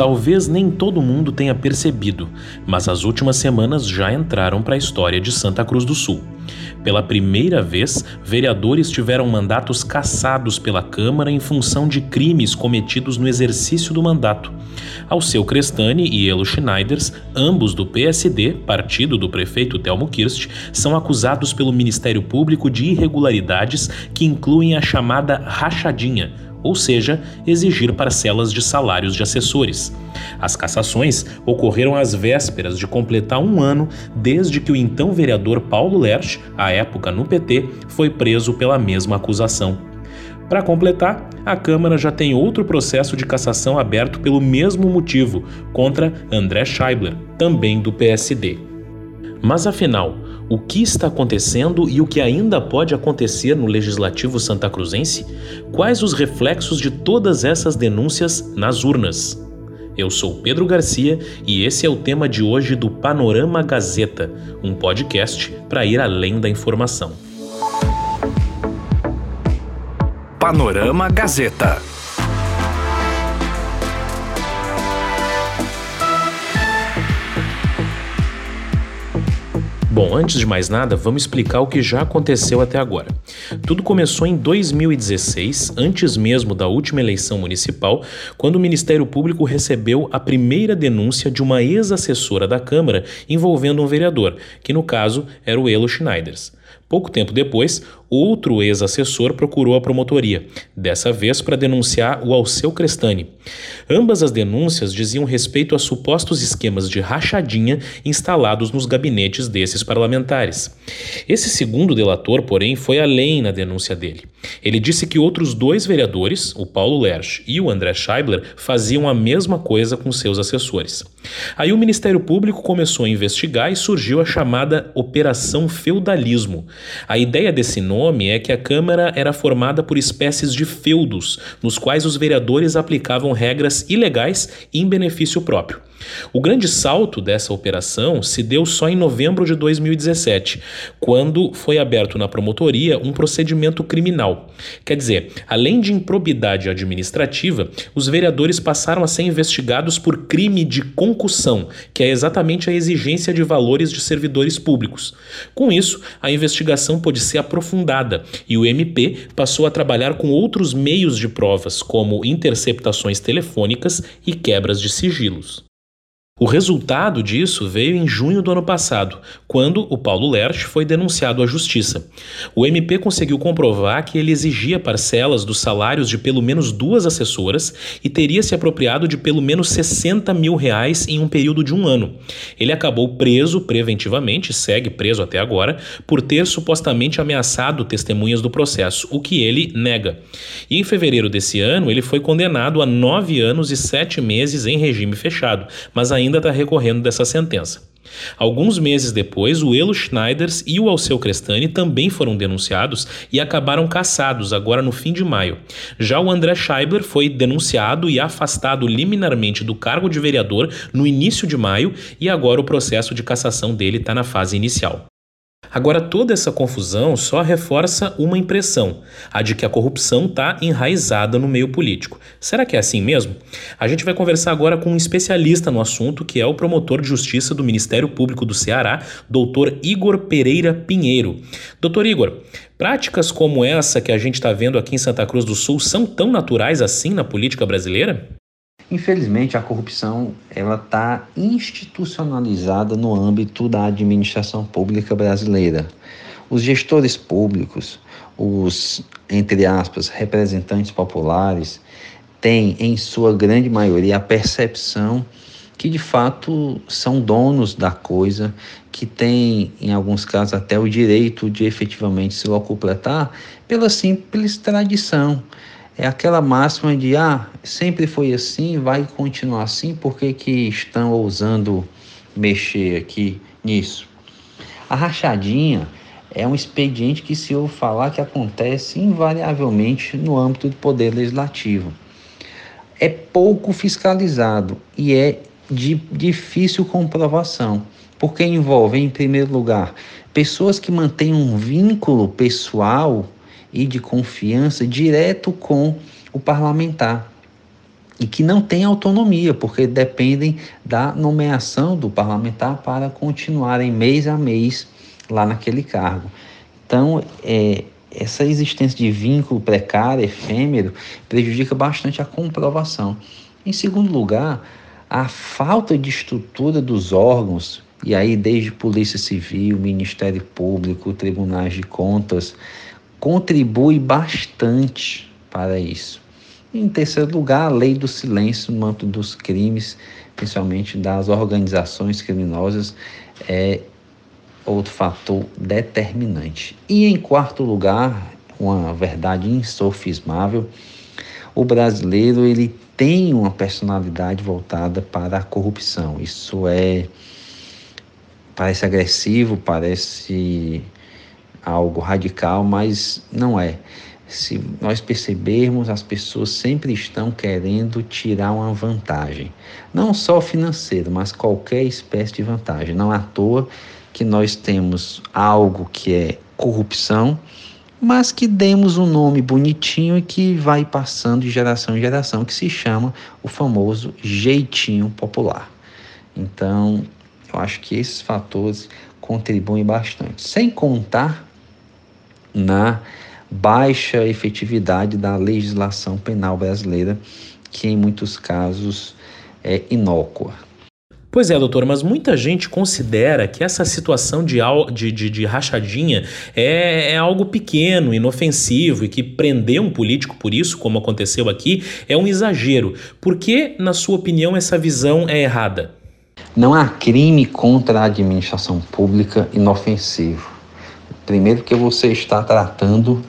Talvez nem todo mundo tenha percebido, mas as últimas semanas já entraram para a história de Santa Cruz do Sul. Pela primeira vez, vereadores tiveram mandatos cassados pela Câmara em função de crimes cometidos no exercício do mandato. Alceu Crestani e Elo Schneiders, ambos do PSD, partido do prefeito Telmo Kirst, são acusados pelo Ministério Público de irregularidades que incluem a chamada rachadinha ou seja, exigir parcelas de salários de assessores. As cassações ocorreram às vésperas de completar um ano desde que o então vereador Paulo Lerch, à época no PT, foi preso pela mesma acusação. Para completar, a Câmara já tem outro processo de cassação aberto pelo mesmo motivo contra André Scheibler, também do PSD. Mas afinal, o que está acontecendo e o que ainda pode acontecer no legislativo santacruzense? Quais os reflexos de todas essas denúncias nas urnas? Eu sou Pedro Garcia e esse é o tema de hoje do Panorama Gazeta, um podcast para ir além da informação. Panorama Gazeta. Bom, antes de mais nada, vamos explicar o que já aconteceu até agora. Tudo começou em 2016, antes mesmo da última eleição municipal, quando o Ministério Público recebeu a primeira denúncia de uma ex-assessora da Câmara envolvendo um vereador, que no caso era o Elo Schneiders. Pouco tempo depois, outro ex-assessor procurou a promotoria, dessa vez para denunciar o Alceu Crestani. Ambas as denúncias diziam respeito a supostos esquemas de rachadinha instalados nos gabinetes desses parlamentares. Esse segundo delator, porém, foi além na denúncia dele. Ele disse que outros dois vereadores, o Paulo Lerch e o André Scheibler, faziam a mesma coisa com seus assessores. Aí o Ministério Público começou a investigar e surgiu a chamada Operação Feudalismo. A ideia desse nome é que a Câmara era formada por espécies de feudos, nos quais os vereadores aplicavam regras ilegais em benefício próprio. O grande salto dessa operação se deu só em novembro de 2017, quando foi aberto na promotoria um procedimento criminal. Quer dizer, além de improbidade administrativa, os vereadores passaram a ser investigados por crime de concussão, que é exatamente a exigência de valores de servidores públicos. Com isso, a investigação pôde ser aprofundada e o MP passou a trabalhar com outros meios de provas, como interceptações telefônicas e quebras de sigilos. O resultado disso veio em junho do ano passado, quando o Paulo Lerch foi denunciado à justiça. O MP conseguiu comprovar que ele exigia parcelas dos salários de pelo menos duas assessoras e teria se apropriado de pelo menos 60 mil reais em um período de um ano. Ele acabou preso preventivamente, segue preso até agora, por ter supostamente ameaçado testemunhas do processo, o que ele nega. E em fevereiro desse ano, ele foi condenado a nove anos e sete meses em regime fechado, mas ainda ainda está recorrendo dessa sentença. Alguns meses depois, o Elo Schneiders e o Alceu Crestani também foram denunciados e acabaram caçados agora no fim de maio. Já o André Scheibler foi denunciado e afastado liminarmente do cargo de vereador no início de maio e agora o processo de cassação dele está na fase inicial. Agora, toda essa confusão só reforça uma impressão, a de que a corrupção está enraizada no meio político. Será que é assim mesmo? A gente vai conversar agora com um especialista no assunto, que é o promotor de justiça do Ministério Público do Ceará, doutor Igor Pereira Pinheiro. Doutor Igor, práticas como essa que a gente está vendo aqui em Santa Cruz do Sul são tão naturais assim na política brasileira? Infelizmente, a corrupção ela está institucionalizada no âmbito da administração pública brasileira. Os gestores públicos, os entre aspas representantes populares, têm em sua grande maioria a percepção que de fato são donos da coisa, que têm, em alguns casos, até o direito de efetivamente se locupletar pela simples tradição é aquela máxima de ah, sempre foi assim, vai continuar assim, por que, que estão ousando mexer aqui nisso? A rachadinha é um expediente que se ouve falar que acontece invariavelmente no âmbito do poder legislativo. É pouco fiscalizado e é de difícil comprovação, porque envolve, em primeiro lugar, pessoas que mantêm um vínculo pessoal e de confiança direto com o parlamentar. e que não têm autonomia, porque dependem da nomeação do parlamentar para continuarem mês a mês lá naquele cargo. Então, é, essa existência de vínculo precário, efêmero, prejudica bastante a comprovação. Em segundo lugar, a falta de estrutura dos órgãos, e aí desde Polícia Civil, Ministério Público, Tribunais de Contas, contribui bastante para isso. Em terceiro lugar, a lei do silêncio no âmbito dos crimes, principalmente das organizações criminosas, é outro fator determinante. E em quarto lugar, uma verdade insofismável, o brasileiro ele tem uma personalidade voltada para a corrupção. Isso é parece agressivo, parece algo radical, mas não é. Se nós percebermos, as pessoas sempre estão querendo tirar uma vantagem, não só financeira, mas qualquer espécie de vantagem. Não é à toa que nós temos algo que é corrupção, mas que demos um nome bonitinho e que vai passando de geração em geração, que se chama o famoso jeitinho popular. Então, eu acho que esses fatores contribuem bastante, sem contar na baixa efetividade da legislação penal brasileira, que em muitos casos é inócua. Pois é, doutor, mas muita gente considera que essa situação de, de, de, de rachadinha é, é, algo pequeno, inofensivo e que prender um político por isso, como aconteceu aqui, é um exagero. Por que, na sua opinião, essa visão é errada? Não há crime contra a administração pública inofensivo. Primeiro, que você está tratando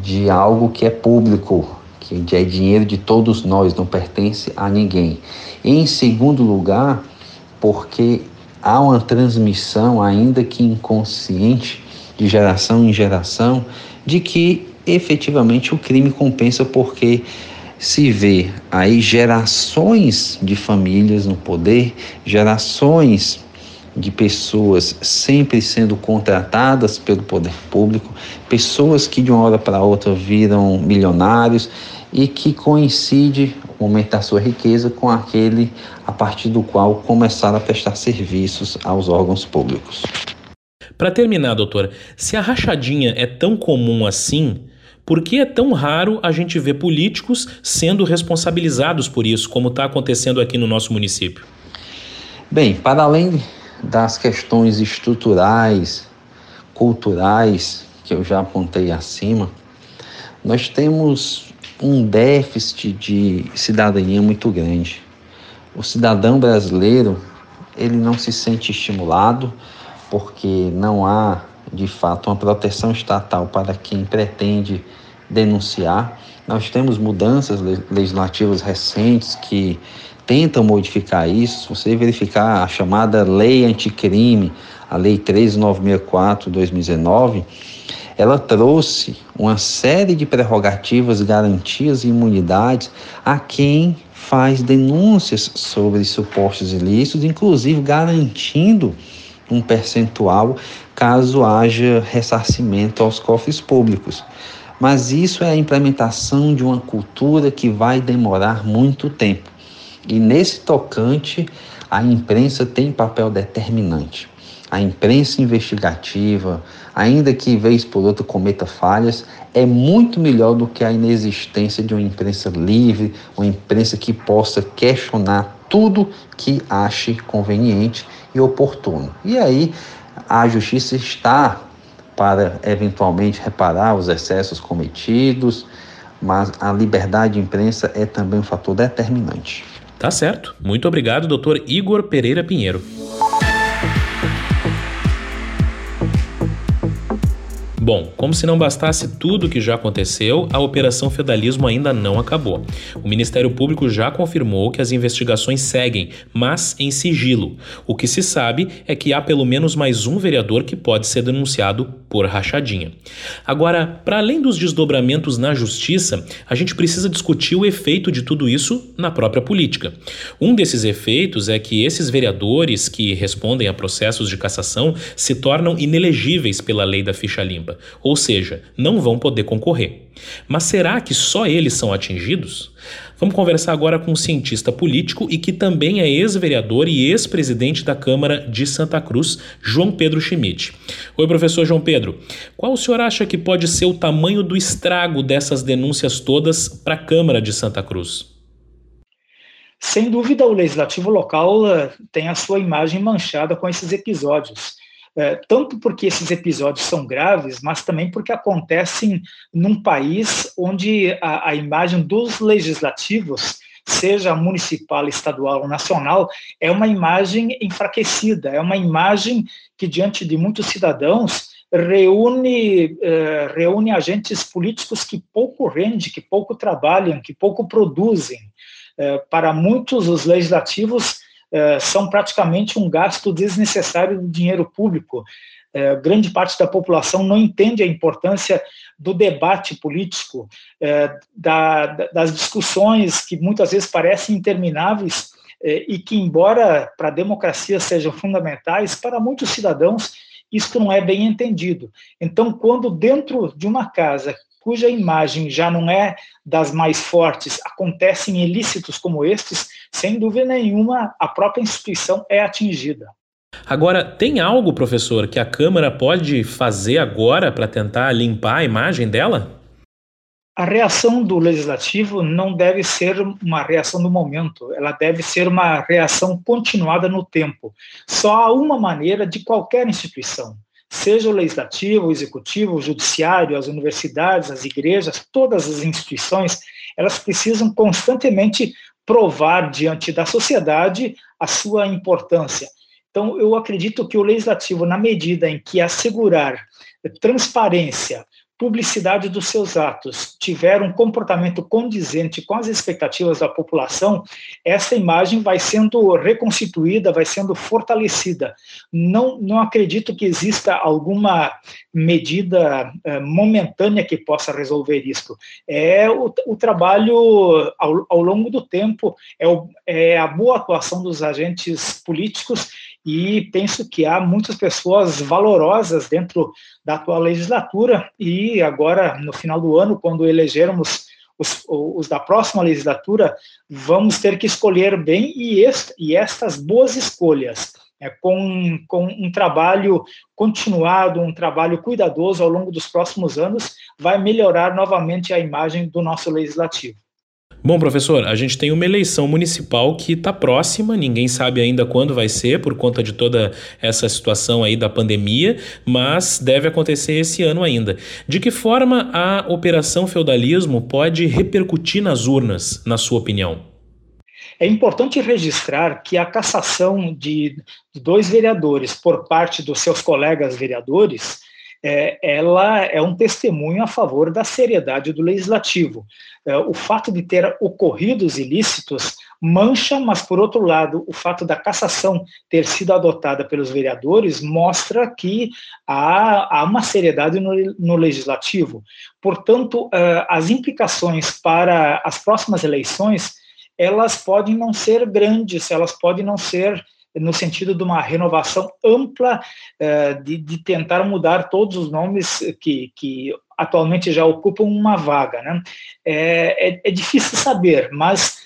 de algo que é público, que é dinheiro de todos nós, não pertence a ninguém. Em segundo lugar, porque há uma transmissão, ainda que inconsciente, de geração em geração, de que efetivamente o crime compensa porque se vê aí gerações de famílias no poder, gerações de pessoas sempre sendo contratadas pelo poder público, pessoas que de uma hora para outra viram milionários e que coincide o momento da sua riqueza com aquele a partir do qual começaram a prestar serviços aos órgãos públicos. Para terminar, doutor, se a rachadinha é tão comum assim, por que é tão raro a gente ver políticos sendo responsabilizados por isso, como está acontecendo aqui no nosso município? Bem, para além das questões estruturais, culturais, que eu já apontei acima, nós temos um déficit de cidadania muito grande. O cidadão brasileiro, ele não se sente estimulado porque não há, de fato, uma proteção estatal para quem pretende denunciar. Nós temos mudanças legislativas recentes que tentam modificar isso. Se você verificar a chamada Lei Anticrime, a Lei 13964-2019, ela trouxe uma série de prerrogativas, garantias e imunidades a quem faz denúncias sobre supostos ilícitos, inclusive garantindo um percentual caso haja ressarcimento aos cofres públicos. Mas isso é a implementação de uma cultura que vai demorar muito tempo. E nesse tocante, a imprensa tem papel determinante. A imprensa investigativa, ainda que vez por outra cometa falhas, é muito melhor do que a inexistência de uma imprensa livre, uma imprensa que possa questionar tudo que ache conveniente e oportuno. E aí a justiça está para eventualmente reparar os excessos cometidos, mas a liberdade de imprensa é também um fator determinante. Tá certo. Muito obrigado, doutor Igor Pereira Pinheiro. Bom, como se não bastasse tudo o que já aconteceu, a Operação Feudalismo ainda não acabou. O Ministério Público já confirmou que as investigações seguem, mas em sigilo. O que se sabe é que há pelo menos mais um vereador que pode ser denunciado por rachadinha. Agora, para além dos desdobramentos na justiça, a gente precisa discutir o efeito de tudo isso na própria política. Um desses efeitos é que esses vereadores que respondem a processos de cassação se tornam inelegíveis pela lei da ficha limpa ou seja, não vão poder concorrer. Mas será que só eles são atingidos? Vamos conversar agora com um cientista político e que também é ex-vereador e ex-presidente da Câmara de Santa Cruz, João Pedro Schmidt. Oi, professor João Pedro. Qual o senhor acha que pode ser o tamanho do estrago dessas denúncias todas para a Câmara de Santa Cruz? Sem dúvida, o legislativo local eh, tem a sua imagem manchada com esses episódios. É, tanto porque esses episódios são graves, mas também porque acontecem num país onde a, a imagem dos legislativos, seja municipal, estadual ou nacional, é uma imagem enfraquecida, é uma imagem que, diante de muitos cidadãos, reúne, uh, reúne agentes políticos que pouco rendem, que pouco trabalham, que pouco produzem. Uh, para muitos, os legislativos é, são praticamente um gasto desnecessário do dinheiro público. É, grande parte da população não entende a importância do debate político, é, da, das discussões que muitas vezes parecem intermináveis e que, embora para a democracia sejam fundamentais, para muitos cidadãos isso não é bem entendido. Então, quando dentro de uma casa cuja imagem já não é das mais fortes, acontecem ilícitos como estes, sem dúvida nenhuma, a própria instituição é atingida. Agora, tem algo, professor, que a Câmara pode fazer agora para tentar limpar a imagem dela? A reação do legislativo não deve ser uma reação do momento, ela deve ser uma reação continuada no tempo. Só há uma maneira de qualquer instituição, seja o legislativo, o executivo, o judiciário, as universidades, as igrejas, todas as instituições, elas precisam constantemente provar diante da sociedade a sua importância. Então, eu acredito que o legislativo, na medida em que assegurar transparência, publicidade dos seus atos tiver um comportamento condizente com as expectativas da população, essa imagem vai sendo reconstituída, vai sendo fortalecida. Não, não acredito que exista alguma medida é, momentânea que possa resolver isso. É o, o trabalho ao, ao, longo do tempo, é, o, é a boa atuação dos agentes políticos e penso que há muitas pessoas valorosas dentro da atual legislatura e agora, no final do ano, quando elegermos os, os da próxima legislatura, vamos ter que escolher bem e, est, e estas boas escolhas, é, com, com um trabalho continuado, um trabalho cuidadoso ao longo dos próximos anos, vai melhorar novamente a imagem do nosso legislativo. Bom, professor, a gente tem uma eleição municipal que está próxima, ninguém sabe ainda quando vai ser, por conta de toda essa situação aí da pandemia, mas deve acontecer esse ano ainda. De que forma a Operação Feudalismo pode repercutir nas urnas, na sua opinião? É importante registrar que a cassação de dois vereadores por parte dos seus colegas vereadores é, ela é um testemunho a favor da seriedade do legislativo. É, o fato de ter ocorrido os ilícitos mancha, mas, por outro lado, o fato da cassação ter sido adotada pelos vereadores mostra que há, há uma seriedade no, no legislativo. Portanto, é, as implicações para as próximas eleições elas podem não ser grandes, elas podem não ser no sentido de uma renovação ampla, eh, de, de tentar mudar todos os nomes que, que atualmente já ocupam uma vaga. Né? É, é, é difícil saber, mas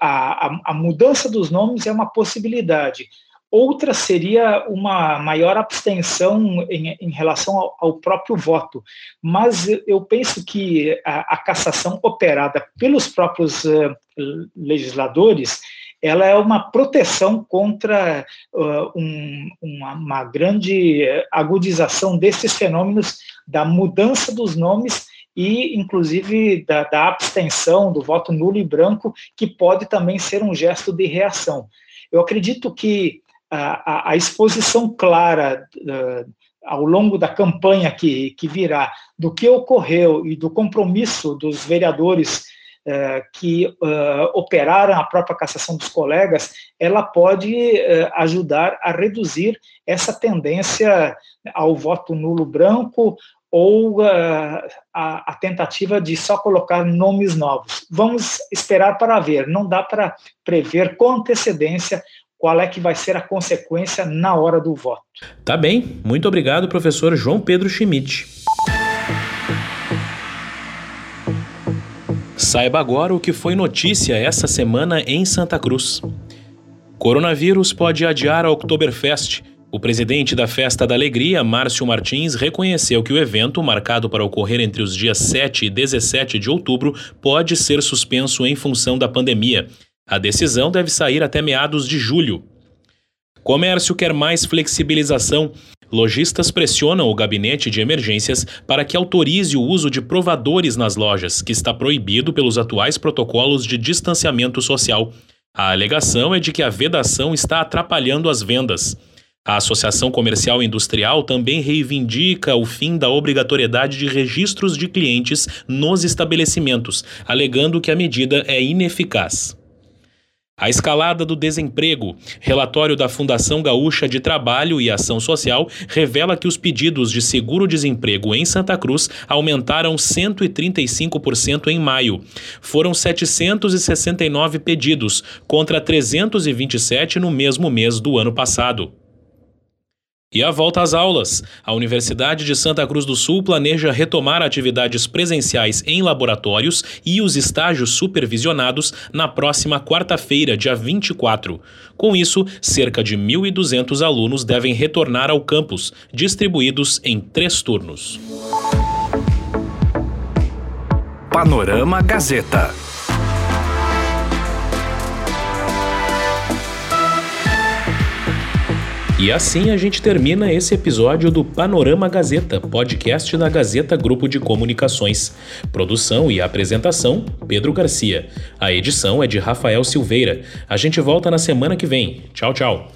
a, a, a, mudança dos nomes é uma possibilidade. Outra seria uma maior abstenção em, em relação ao, ao, próprio voto. Mas eu penso que a, a cassação operada pelos próprios uh, legisladores ela é uma proteção contra uh, um, uma, uma, grande agudização desses fenômenos da mudança dos nomes e, inclusive, da, da, abstenção, do voto nulo e branco, que pode também ser um gesto de reação. Eu acredito que a, a, exposição clara uh, ao longo da campanha que, que virá do que ocorreu e do compromisso dos vereadores que uh, operaram a própria cassação dos colegas, ela pode uh, ajudar a reduzir essa tendência ao voto nulo branco ou uh, a, a, tentativa de só colocar nomes novos. Vamos esperar para ver, não dá para prever com antecedência qual é que vai ser a consequência na hora do voto. Tá bem, muito obrigado, professor João Pedro Schmidt. Saiba agora o que foi notícia essa semana em Santa Cruz. Coronavírus pode adiar a Oktoberfest. O presidente da Festa da Alegria, Márcio Martins, reconheceu que o evento, marcado para ocorrer entre os dias 7 e 17 de outubro, pode ser suspenso em função da pandemia. A decisão deve sair até meados de julho. Comércio quer mais flexibilização. Lojistas pressionam o gabinete de emergências para que autorize o uso de provadores nas lojas, que está proibido pelos atuais protocolos de distanciamento social. A alegação é de que a vedação está atrapalhando as vendas. A Associação Comercial Industrial também reivindica o fim da obrigatoriedade de registros de clientes nos estabelecimentos, alegando que a medida é ineficaz. A escalada do desemprego. Relatório da Fundação Gaúcha de Trabalho e Ação Social revela que os pedidos de seguro-desemprego em Santa Cruz aumentaram 135% em maio. Foram 769 pedidos, contra 327 no mesmo mês do ano passado. E a volta às aulas. A Universidade de Santa Cruz do Sul planeja retomar atividades presenciais em laboratórios e os estágios supervisionados na próxima quarta-feira, dia 24. Com isso, cerca de 1.200 alunos devem retornar ao campus, distribuídos em três turnos. Panorama Gazeta. E assim a gente termina esse episódio do Panorama Gazeta, podcast da Gazeta Grupo de Comunicações. Produção e apresentação: Pedro Garcia. A edição é de Rafael Silveira. A gente volta na semana que vem. Tchau, tchau.